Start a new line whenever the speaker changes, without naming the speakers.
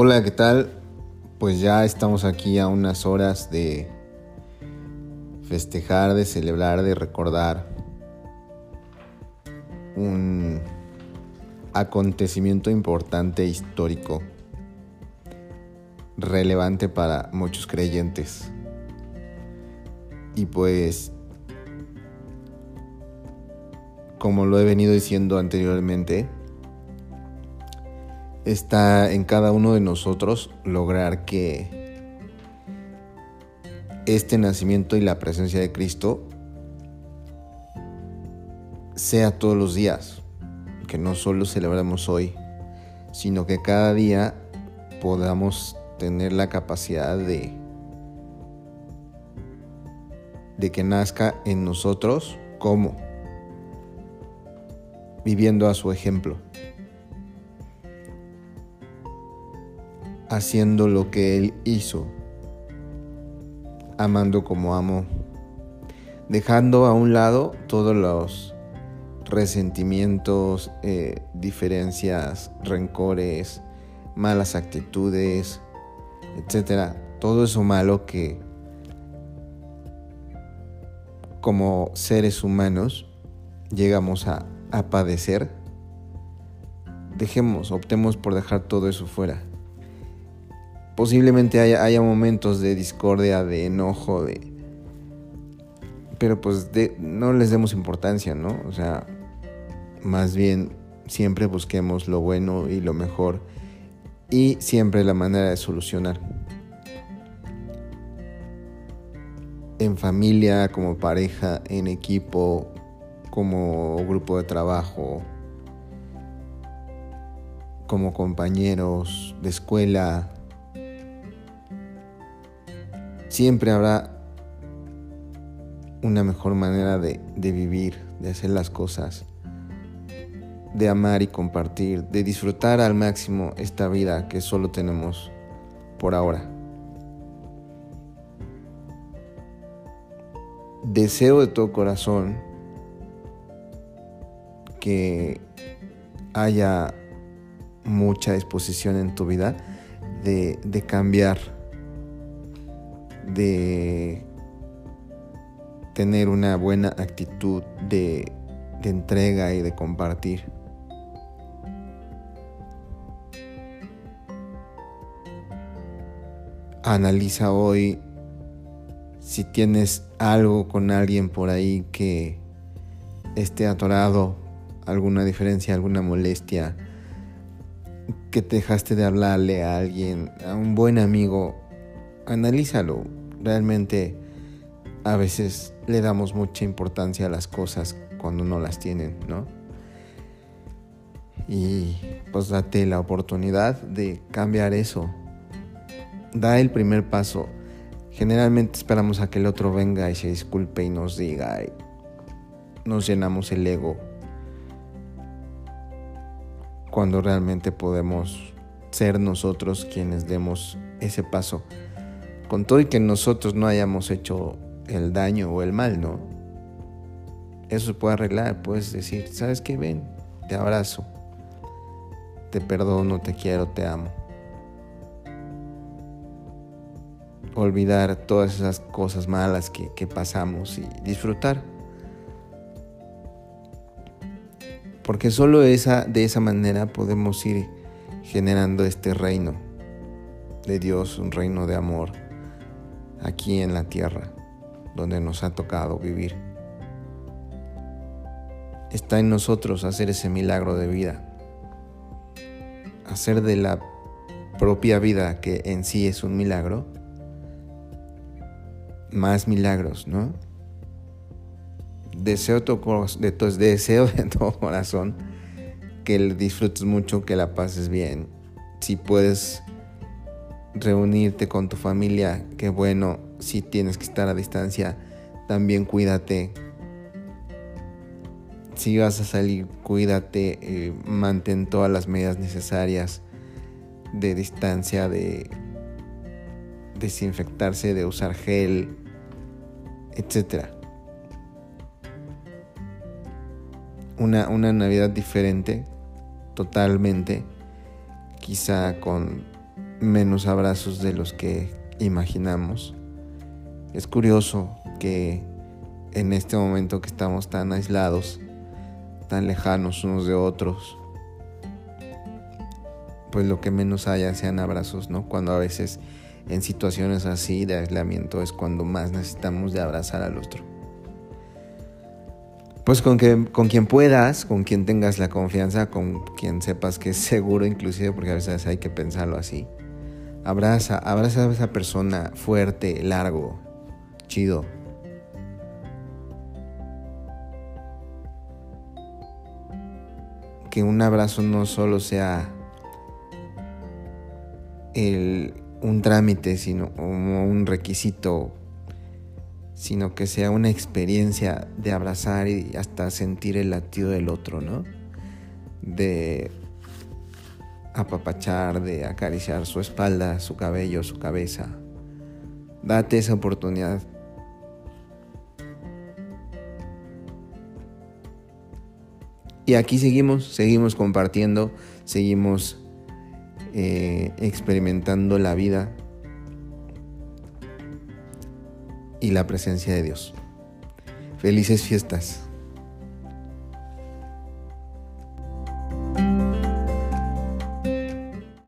Hola, ¿qué tal? Pues ya estamos aquí a unas horas de festejar, de celebrar, de recordar un acontecimiento importante, histórico, relevante para muchos creyentes. Y pues, como lo he venido diciendo anteriormente, está en cada uno de nosotros lograr que este nacimiento y la presencia de Cristo sea todos los días, que no solo celebramos hoy, sino que cada día podamos tener la capacidad de de que nazca en nosotros como viviendo a su ejemplo. Haciendo lo que Él hizo, amando como amo, dejando a un lado todos los resentimientos, eh, diferencias, rencores, malas actitudes, etcétera, todo eso malo que como seres humanos llegamos a padecer, dejemos, optemos por dejar todo eso fuera posiblemente haya, momentos de discordia, de enojo, de... Pero pues no les demos importancia, ¿no? O sea, más bien siempre busquemos lo bueno y lo mejor y siempre la manera de solucionar. En familia, como pareja, en equipo, como grupo de trabajo, como compañeros de escuela, siempre habrá una mejor manera de, vivir, de hacer las cosas, de amar y compartir, de disfrutar al máximo esta vida que solo tenemos por ahora. Deseo de todo corazón que haya mucha disposición en tu vida de, cambiar de tener una buena actitud de, entrega y de compartir. Analiza hoy si tienes algo con alguien por ahí que esté atorado, alguna diferencia, alguna molestia, que te dejaste de hablarle a alguien, a un buen amigo, analízalo. Realmente a veces le damos mucha importancia a las cosas cuando no las tienen, ¿no? Y pues date la oportunidad de cambiar eso. Da el primer paso. Generalmente esperamos a que el otro venga y se disculpe y nos diga, y nos llenamos el ego. Cuando realmente podemos ser nosotros quienes demos ese paso con todo y que nosotros no hayamos hecho el daño o el mal, ¿no? Eso se puede arreglar, puedes decir, ¿sabes qué? Ven, te abrazo, te perdono, te quiero, te amo. Olvidar todas esas cosas malas que, que pasamos y disfrutar. Porque solo esa, de esa manera podemos ir generando este reino de Dios, un reino de amor aquí en la tierra donde nos ha tocado vivir. Está en nosotros hacer ese milagro de vida, hacer de la propia vida, que en sí es un milagro, más milagros, ¿no? Deseo, de, deseo de todo corazón que disfrutes mucho, que la pases bien. Si puedes reunirte con tu familia, qué bueno, si tienes que estar a distancia, también cuídate. Si vas a salir, cuídate, eh, mantén todas las medidas necesarias de distancia, de desinfectarse, de usar gel, etc. Una, una Navidad diferente, totalmente, quizá con menos abrazos de los que imaginamos. Es curioso que en este momento que estamos tan aislados, tan lejanos unos de otros, pues lo que menos haya sean abrazos, ¿no? Cuando a veces en situaciones así de aislamiento es cuando más necesitamos de abrazar al otro. Pues con, que, con quien puedas, con quien tengas la confianza, con quien sepas que es seguro inclusive, porque a veces hay que pensarlo así. Abraza, abraza a esa persona fuerte, largo, chido. Que un abrazo no solo sea un trámite, sino un requisito, sino que sea una experiencia de abrazar y hasta sentir el latido del otro, ¿no? De apapachar, de acariciar su espalda, su cabello, su cabeza. Date esa oportunidad. Y aquí seguimos, seguimos compartiendo, seguimos eh, experimentando la vida y la presencia de Dios. Felices fiestas.